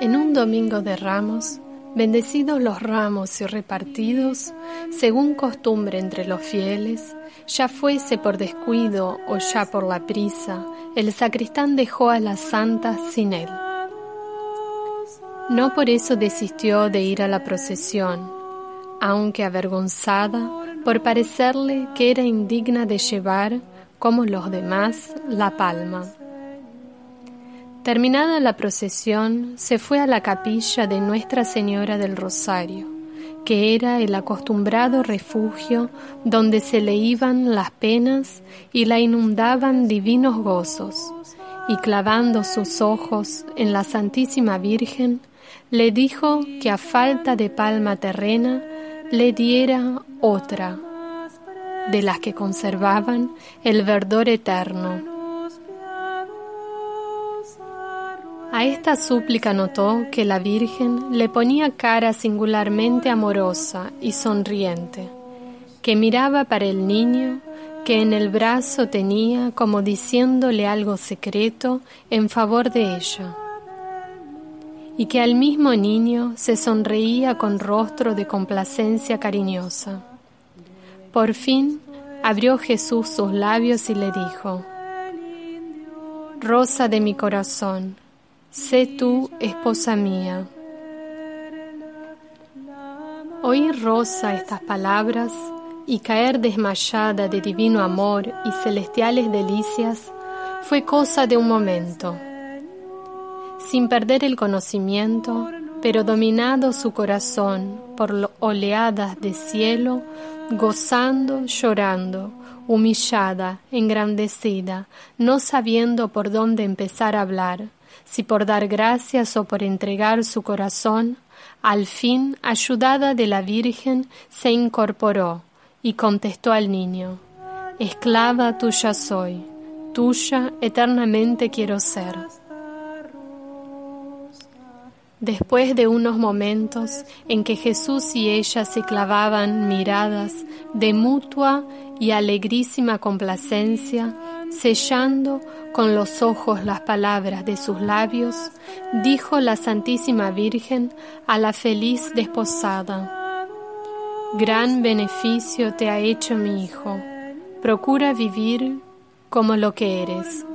En un domingo de ramos, bendecidos los ramos y repartidos, según costumbre entre los fieles, ya fuese por descuido o ya por la prisa, el sacristán dejó a las santas sin él. No por eso desistió de ir a la procesión, aunque avergonzada por parecerle que era indigna de llevar, como los demás, la palma. Terminada la procesión, se fue a la capilla de Nuestra Señora del Rosario, que era el acostumbrado refugio donde se le iban las penas y la inundaban divinos gozos, y clavando sus ojos en la Santísima Virgen, le dijo que a falta de palma terrena le diera otra, de las que conservaban el verdor eterno A esta súplica notó que la Virgen le ponía cara singularmente amorosa y sonriente, que miraba para el niño que en el brazo tenía como diciéndole algo secreto en favor de ella, y que al mismo niño se sonreía con rostro de complacencia cariñosa. Por fin abrió Jesús sus labios y le dijo, Rosa de mi corazón, sé tú, esposa mía. Oír Rosa estas palabras y caer desmayada de divino amor y celestiales delicias fue cosa de un momento. Sin perder el conocimiento, pero dominado su corazón por oleadas de cielo, gozando, llorando, humillada, engrandecida, no sabiendo por dónde empezar a hablar, si por dar gracias o por entregar su corazón, al fin, ayudada de la Virgen, se incorporó y contestó al niño, Esclava tuya soy, tuya eternamente quiero ser. Después de unos momentos en que Jesús y ella se clavaban miradas de mutua y alegrísima complacencia, sellando con los ojos las palabras de sus labios, dijo la Santísima Virgen a la feliz desposada, Gran beneficio te ha hecho mi Hijo, procura vivir como lo que eres.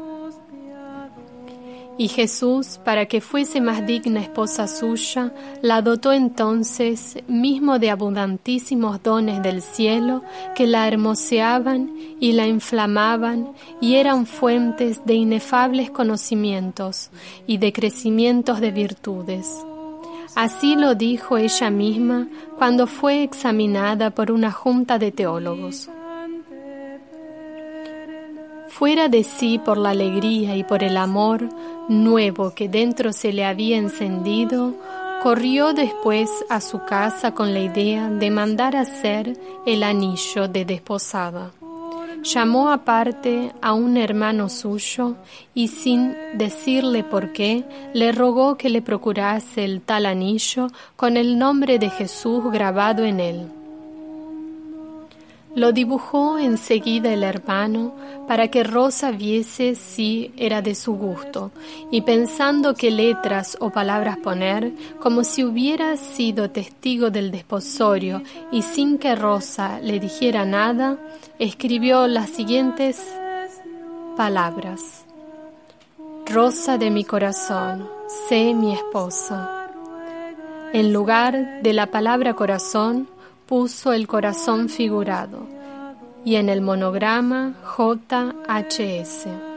Y Jesús, para que fuese más digna esposa suya, la dotó entonces mismo de abundantísimos dones del cielo que la hermoseaban y la inflamaban y eran fuentes de inefables conocimientos y de crecimientos de virtudes. Así lo dijo ella misma cuando fue examinada por una junta de teólogos. Fuera de sí por la alegría y por el amor nuevo que dentro se le había encendido, corrió después a su casa con la idea de mandar hacer el anillo de desposada. Llamó aparte a un hermano suyo y sin decirle por qué, le rogó que le procurase el tal anillo con el nombre de Jesús grabado en él. Lo dibujó enseguida el hermano para que Rosa viese si era de su gusto, y pensando qué letras o palabras poner, como si hubiera sido testigo del desposorio y sin que Rosa le dijera nada, escribió las siguientes palabras. Rosa de mi corazón, sé mi esposa. En lugar de la palabra corazón, puso el corazón figurado y en el monograma JHS.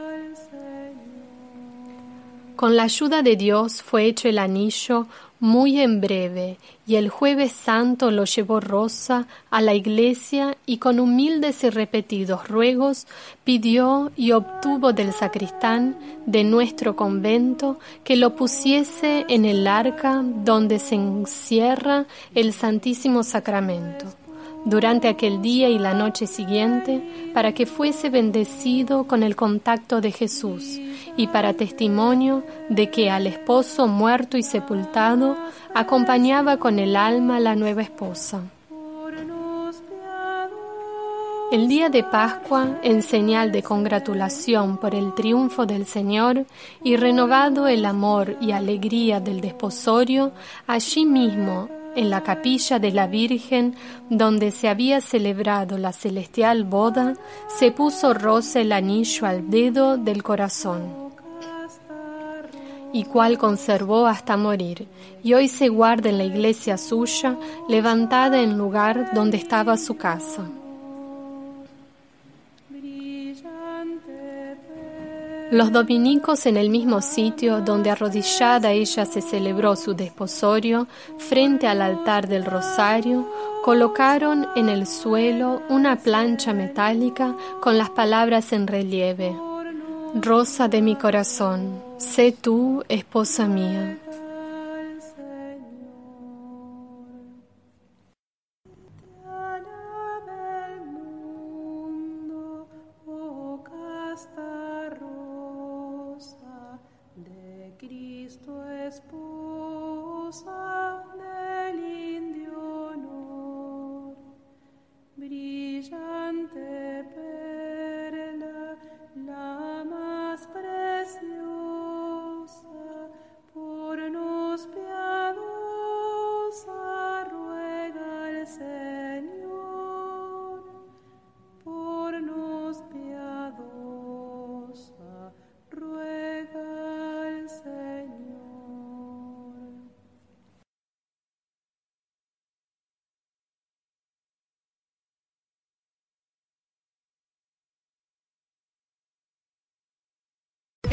Con la ayuda de Dios fue hecho el anillo muy en breve, y el jueves santo lo llevó Rosa a la iglesia y con humildes y repetidos ruegos pidió y obtuvo del sacristán de nuestro convento que lo pusiese en el arca donde se encierra el Santísimo Sacramento durante aquel día y la noche siguiente para que fuese bendecido con el contacto de Jesús y para testimonio de que al esposo muerto y sepultado acompañaba con el alma la nueva esposa. El día de Pascua, en señal de congratulación por el triunfo del Señor y renovado el amor y alegría del desposorio, allí mismo en la capilla de la Virgen, donde se había celebrado la celestial boda, se puso Rosa el anillo al dedo del corazón, y cual conservó hasta morir, y hoy se guarda en la iglesia suya, levantada en lugar donde estaba su casa. Los dominicos en el mismo sitio donde arrodillada ella se celebró su desposorio, frente al altar del rosario, colocaron en el suelo una plancha metálica con las palabras en relieve. Rosa de mi corazón, sé tú, esposa mía. Cristo es puro.